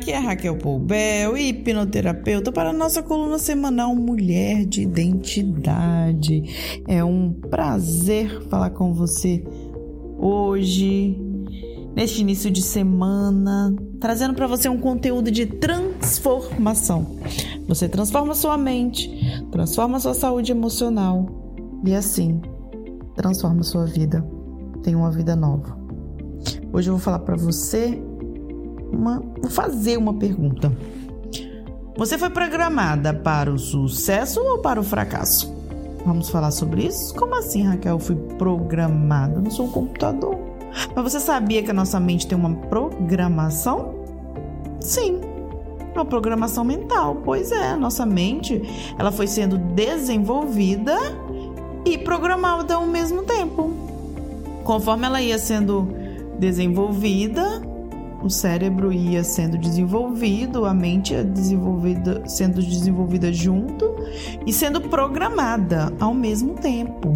aqui é Raquel Poubel, hipnoterapeuta para a nossa coluna semanal Mulher de Identidade. É um prazer falar com você hoje, neste início de semana, trazendo para você um conteúdo de transformação. Você transforma sua mente, transforma sua saúde emocional e assim transforma sua vida. Tem uma vida nova. Hoje eu vou falar para você uma, vou fazer uma pergunta. Você foi programada para o sucesso ou para o fracasso? Vamos falar sobre isso? Como assim, Raquel? Eu fui programada? Eu não sou um computador. Mas você sabia que a nossa mente tem uma programação? Sim, uma programação mental. Pois é, nossa mente ela foi sendo desenvolvida e programada ao mesmo tempo. Conforme ela ia sendo desenvolvida, o cérebro ia sendo desenvolvido, a mente ia desenvolvida, sendo desenvolvida junto e sendo programada ao mesmo tempo,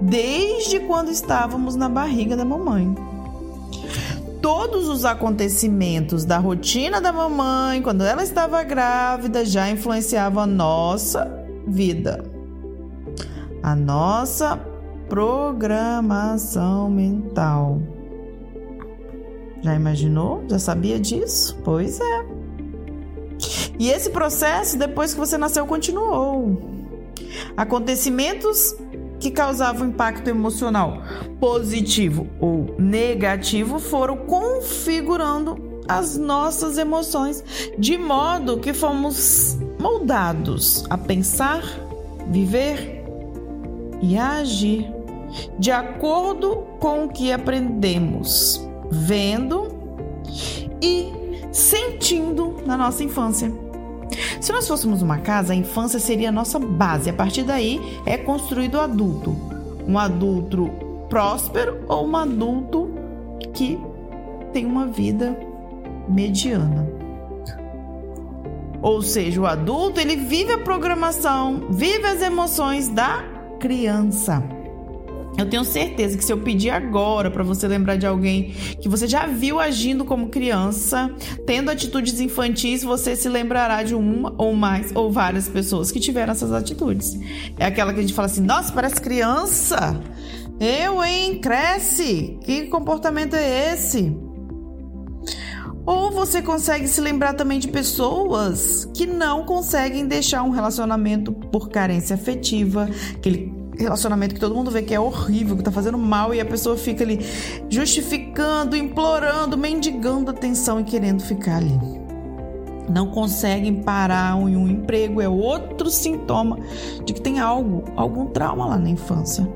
desde quando estávamos na barriga da mamãe. Todos os acontecimentos da rotina da mamãe, quando ela estava grávida, já influenciavam a nossa vida, a nossa programação mental. Já imaginou? Já sabia disso? Pois é. E esse processo, depois que você nasceu, continuou. Acontecimentos que causavam impacto emocional positivo ou negativo foram configurando as nossas emoções de modo que fomos moldados a pensar, viver e agir de acordo com o que aprendemos vendo e sentindo na nossa infância. Se nós fôssemos uma casa, a infância seria a nossa base. A partir daí é construído o adulto. Um adulto próspero ou um adulto que tem uma vida mediana. Ou seja, o adulto ele vive a programação, vive as emoções da criança. Eu tenho certeza que se eu pedir agora para você lembrar de alguém que você já viu agindo como criança, tendo atitudes infantis, você se lembrará de uma ou mais ou várias pessoas que tiveram essas atitudes. É aquela que a gente fala assim: nossa, parece criança. Eu, hein? Cresce. Que comportamento é esse? Ou você consegue se lembrar também de pessoas que não conseguem deixar um relacionamento por carência afetiva, aquele relacionamento que todo mundo vê que é horrível, que tá fazendo mal e a pessoa fica ali justificando, implorando, mendigando atenção e querendo ficar ali. Não conseguem parar em um emprego, é outro sintoma de que tem algo, algum trauma lá na infância.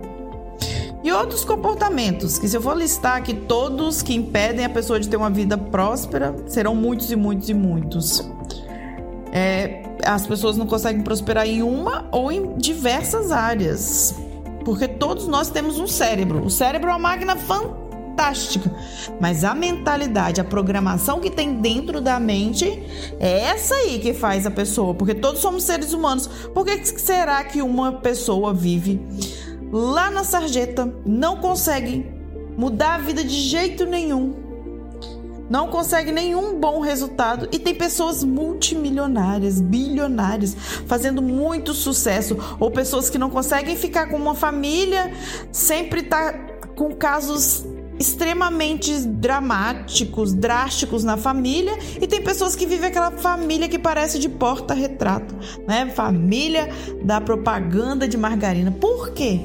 E outros comportamentos, que se eu for listar aqui todos que impedem a pessoa de ter uma vida próspera, serão muitos e muitos e muitos. É, as pessoas não conseguem prosperar em uma ou em diversas áreas. Porque todos nós temos um cérebro. O cérebro é uma máquina fantástica. Mas a mentalidade, a programação que tem dentro da mente é essa aí que faz a pessoa. Porque todos somos seres humanos. Por que será que uma pessoa vive lá na sarjeta, não consegue mudar a vida de jeito nenhum? Não consegue nenhum bom resultado e tem pessoas multimilionárias, bilionárias, fazendo muito sucesso, ou pessoas que não conseguem ficar com uma família, sempre tá com casos extremamente dramáticos, drásticos na família, e tem pessoas que vivem aquela família que parece de porta-retrato, né? Família da propaganda de margarina. Por quê?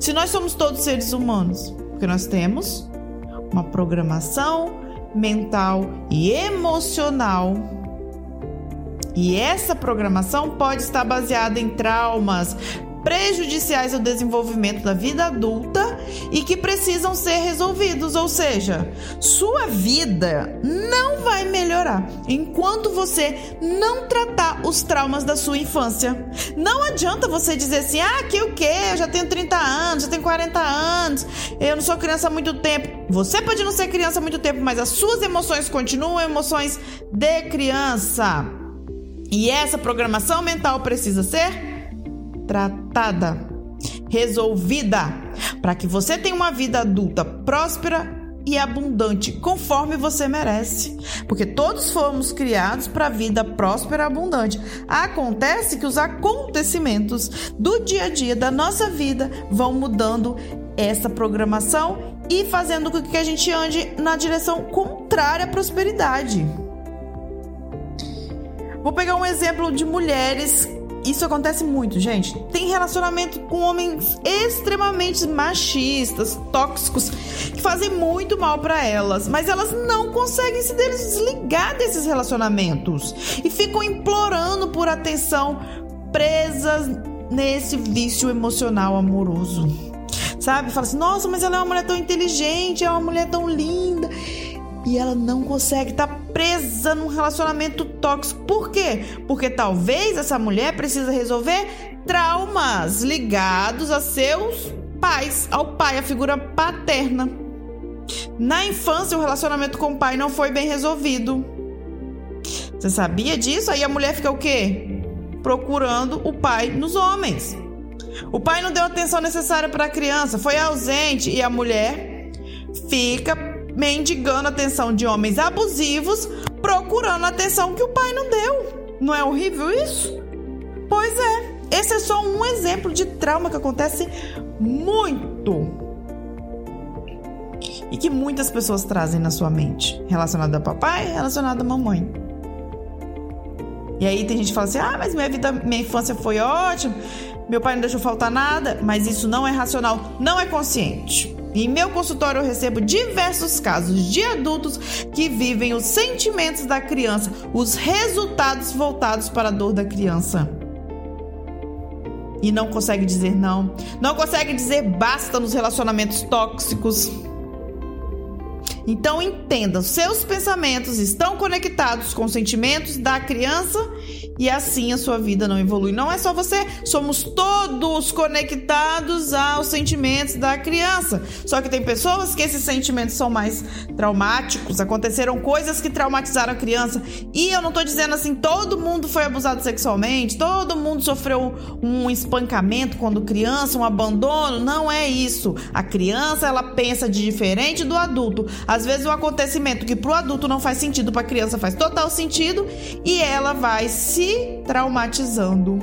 Se nós somos todos seres humanos, porque nós temos uma programação, mental e emocional. E essa programação pode estar baseada em traumas, prejudiciais ao desenvolvimento da vida adulta e que precisam ser resolvidos, ou seja, sua vida não vai melhorar enquanto você não tratar os traumas da sua infância. Não adianta você dizer assim: "Ah, que o quê? Eu já tenho 30 anos, já tenho 40 anos, eu não sou criança há muito tempo". Você pode não ser criança há muito tempo, mas as suas emoções continuam emoções de criança. E essa programação mental precisa ser tratada, resolvida, para que você tenha uma vida adulta próspera, e abundante, conforme você merece. Porque todos fomos criados para a vida próspera e abundante. Acontece que os acontecimentos do dia a dia da nossa vida vão mudando essa programação e fazendo com que a gente ande na direção contrária à prosperidade. Vou pegar um exemplo de mulheres isso acontece muito, gente. Tem relacionamento com homens extremamente machistas, tóxicos, que fazem muito mal para elas, mas elas não conseguem se desligar desses relacionamentos e ficam implorando por atenção, presas nesse vício emocional amoroso. Sabe? Fala assim: "Nossa, mas ela é uma mulher tão inteligente, é uma mulher tão linda" e ela não consegue estar tá presa num relacionamento tóxico. Por quê? Porque talvez essa mulher precisa resolver traumas ligados a seus pais, ao pai, a figura paterna. Na infância, o relacionamento com o pai não foi bem resolvido. Você sabia disso? Aí a mulher fica o quê? Procurando o pai nos homens. O pai não deu atenção necessária para a criança, foi ausente e a mulher fica mendigando a atenção de homens abusivos, procurando a atenção que o pai não deu. Não é horrível isso? Pois é. Esse é só um exemplo de trauma que acontece muito. E que muitas pessoas trazem na sua mente, relacionado a papai, relacionado a mamãe. E aí tem gente que fala assim: "Ah, mas minha vida, minha infância foi ótima. Meu pai não deixou faltar nada", mas isso não é racional, não é consciente. Em meu consultório eu recebo diversos casos de adultos que vivem os sentimentos da criança, os resultados voltados para a dor da criança. E não consegue dizer não, não consegue dizer basta nos relacionamentos tóxicos. Então entenda, seus pensamentos estão conectados com os sentimentos da criança e assim a sua vida não evolui. Não é só você, somos todos conectados aos sentimentos da criança. Só que tem pessoas que esses sentimentos são mais traumáticos, aconteceram coisas que traumatizaram a criança. E eu não tô dizendo assim, todo mundo foi abusado sexualmente, todo mundo sofreu um espancamento quando criança, um abandono, não é isso. A criança, ela pensa de diferente do adulto. Às vezes o acontecimento que pro adulto não faz sentido, para a criança faz total sentido e ela vai se se traumatizando.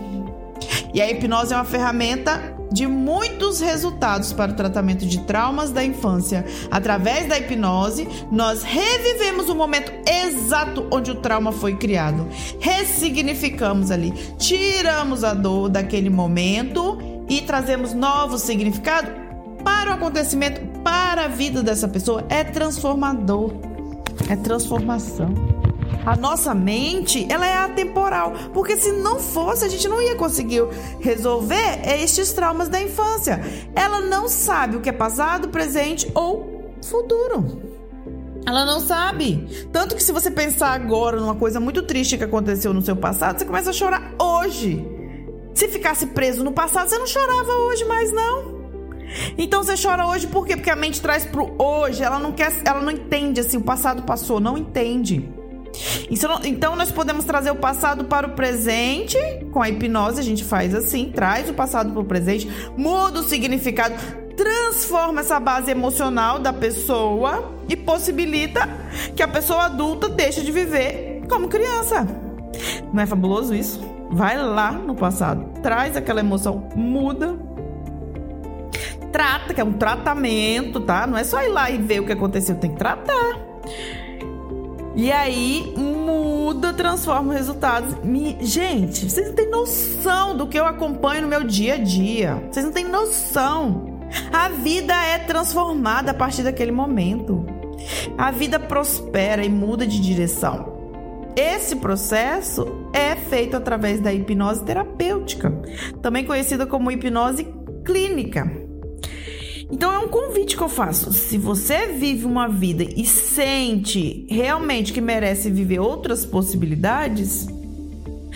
E a hipnose é uma ferramenta de muitos resultados para o tratamento de traumas da infância. Através da hipnose, nós revivemos o momento exato onde o trauma foi criado. Ressignificamos ali, tiramos a dor daquele momento e trazemos novo significado para o acontecimento, para a vida dessa pessoa. É transformador, é transformação. A nossa mente, ela é atemporal, porque se não fosse, a gente não ia conseguir resolver estes traumas da infância. Ela não sabe o que é passado, presente ou futuro. Ela não sabe. Tanto que se você pensar agora numa coisa muito triste que aconteceu no seu passado, você começa a chorar hoje. Se ficasse preso no passado, você não chorava hoje mais não. Então você chora hoje por quê? Porque a mente traz pro hoje, ela não quer, ela não entende assim, o passado passou, não entende. Então, nós podemos trazer o passado para o presente. Com a hipnose, a gente faz assim: traz o passado para o presente, muda o significado, transforma essa base emocional da pessoa e possibilita que a pessoa adulta deixe de viver como criança. Não é fabuloso isso? Vai lá no passado, traz aquela emoção, muda. Trata, que é um tratamento, tá? Não é só ir lá e ver o que aconteceu, tem que tratar. E aí muda, transforma os resultados. Me... Gente, vocês não têm noção do que eu acompanho no meu dia a dia. Vocês não têm noção. A vida é transformada a partir daquele momento. A vida prospera e muda de direção. Esse processo é feito através da hipnose terapêutica, também conhecida como hipnose clínica. Então é um convite que eu faço. Se você vive uma vida e sente realmente que merece viver outras possibilidades,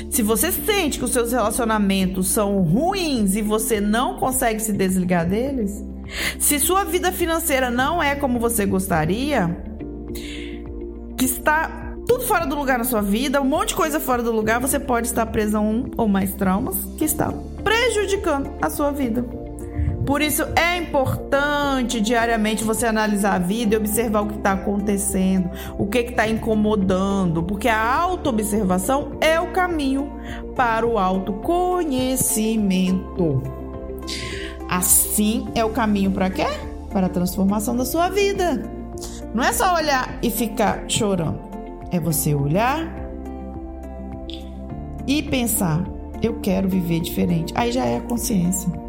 se você sente que os seus relacionamentos são ruins e você não consegue se desligar deles, se sua vida financeira não é como você gostaria, que está tudo fora do lugar na sua vida, um monte de coisa fora do lugar, você pode estar preso a um ou mais traumas que está prejudicando a sua vida. Por isso é importante diariamente você analisar a vida e observar o que está acontecendo, o que está incomodando, porque a autoobservação é o caminho para o autoconhecimento. Assim é o caminho para quê? Para a transformação da sua vida. Não é só olhar e ficar chorando. É você olhar e pensar: eu quero viver diferente. Aí já é a consciência.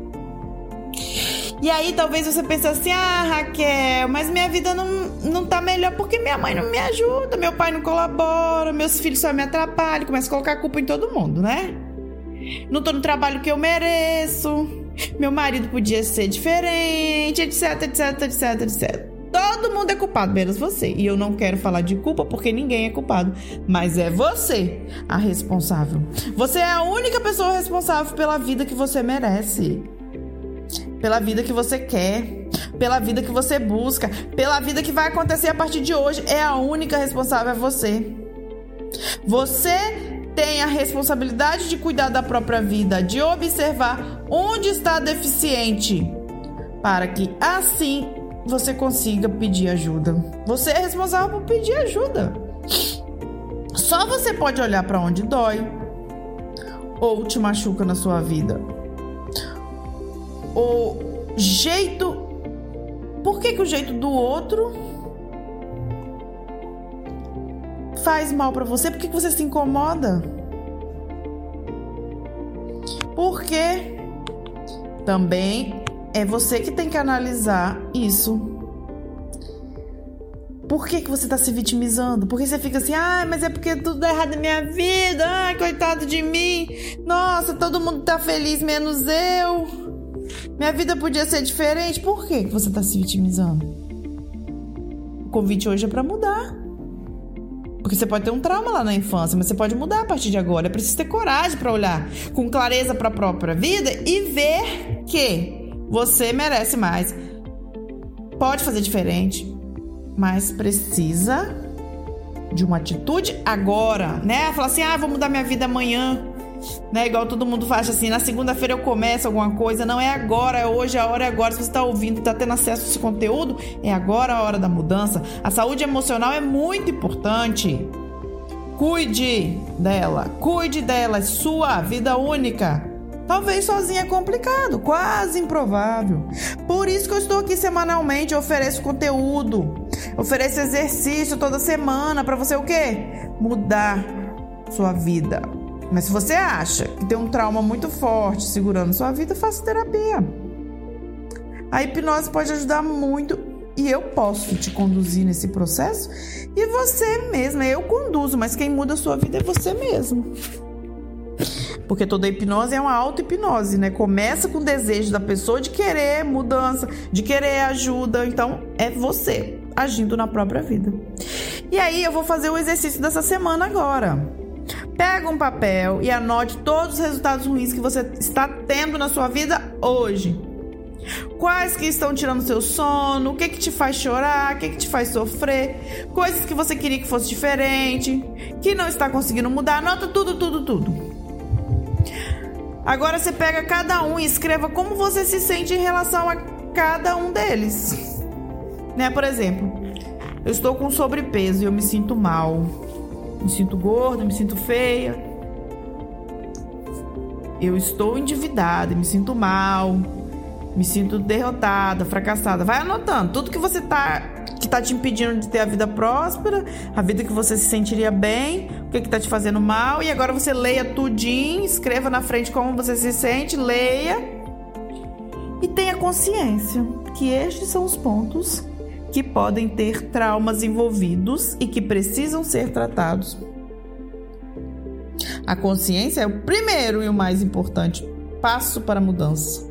E aí talvez você pense assim: ah, Raquel, mas minha vida não, não tá melhor porque minha mãe não me ajuda, meu pai não colabora, meus filhos só me atrapalham, começa a colocar a culpa em todo mundo, né? Não tô no trabalho que eu mereço, meu marido podia ser diferente, etc, etc, etc, etc. Todo mundo é culpado, menos você. E eu não quero falar de culpa porque ninguém é culpado. Mas é você a responsável. Você é a única pessoa responsável pela vida que você merece pela vida que você quer, pela vida que você busca, pela vida que vai acontecer a partir de hoje. É a única responsável é você. Você tem a responsabilidade de cuidar da própria vida, de observar onde está deficiente, para que assim você consiga pedir ajuda. Você é responsável por pedir ajuda. Só você pode olhar para onde dói ou te machuca na sua vida o jeito. Por que, que o jeito do outro faz mal para você? Por que, que você se incomoda? Porque também é você que tem que analisar isso. Por que, que você tá se vitimizando? Por que você fica assim, ah, mas é porque tudo dá errado na minha vida, ai, coitado de mim, nossa, todo mundo tá feliz menos eu. Minha vida podia ser diferente. Por que você está se vitimizando? O convite hoje é para mudar. Porque você pode ter um trauma lá na infância, mas você pode mudar a partir de agora. É preciso ter coragem para olhar com clareza para a própria vida e ver que você merece mais. Pode fazer diferente, mas precisa de uma atitude agora, né? Falar assim: "Ah, vou mudar minha vida amanhã". Né? Igual todo mundo faz assim, na segunda-feira eu começo alguma coisa, não é agora, é hoje, a hora é agora. Se você está ouvindo, está tendo acesso a esse conteúdo, é agora a hora da mudança. A saúde emocional é muito importante. Cuide dela, cuide dela, é sua vida única. Talvez sozinha é complicado, quase improvável. Por isso que eu estou aqui semanalmente, eu ofereço conteúdo, ofereço exercício toda semana para você o quê? Mudar sua vida, mas se você acha que tem um trauma muito forte segurando sua vida, faça terapia. A hipnose pode ajudar muito e eu posso te conduzir nesse processo e você mesma, eu conduzo, mas quem muda a sua vida é você mesmo. Porque toda hipnose é uma auto-hipnose, né? Começa com o desejo da pessoa de querer mudança, de querer ajuda. Então, é você agindo na própria vida. E aí, eu vou fazer o exercício dessa semana agora. Pega um papel e anote todos os resultados ruins que você está tendo na sua vida hoje. Quais que estão tirando seu sono? O que que te faz chorar? O que que te faz sofrer? Coisas que você queria que fosse diferente, que não está conseguindo mudar. Anota tudo, tudo, tudo. Agora você pega cada um e escreva como você se sente em relação a cada um deles. Né? Por exemplo, eu estou com sobrepeso e eu me sinto mal me sinto gorda, me sinto feia. Eu estou endividada, me sinto mal, me sinto derrotada, fracassada. Vai anotando tudo que você tá que tá te impedindo de ter a vida próspera, a vida que você se sentiria bem, o que que tá te fazendo mal e agora você leia tudinho, escreva na frente como você se sente, leia e tenha consciência que estes são os pontos que podem ter traumas envolvidos e que precisam ser tratados. A consciência é o primeiro e o mais importante passo para a mudança.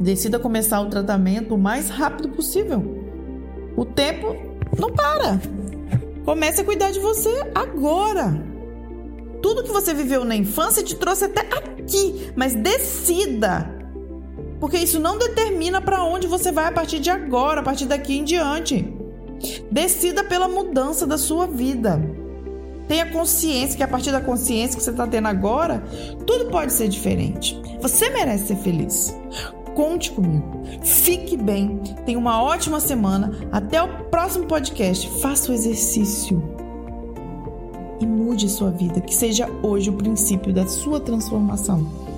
Decida começar o tratamento o mais rápido possível. O tempo não para. Comece a cuidar de você agora. Tudo que você viveu na infância te trouxe até aqui, mas decida porque isso não determina para onde você vai a partir de agora, a partir daqui em diante. Decida pela mudança da sua vida. Tenha consciência que a partir da consciência que você está tendo agora, tudo pode ser diferente. Você merece ser feliz. Conte comigo. Fique bem. Tenha uma ótima semana. Até o próximo podcast. Faça o exercício e mude sua vida. Que seja hoje o princípio da sua transformação.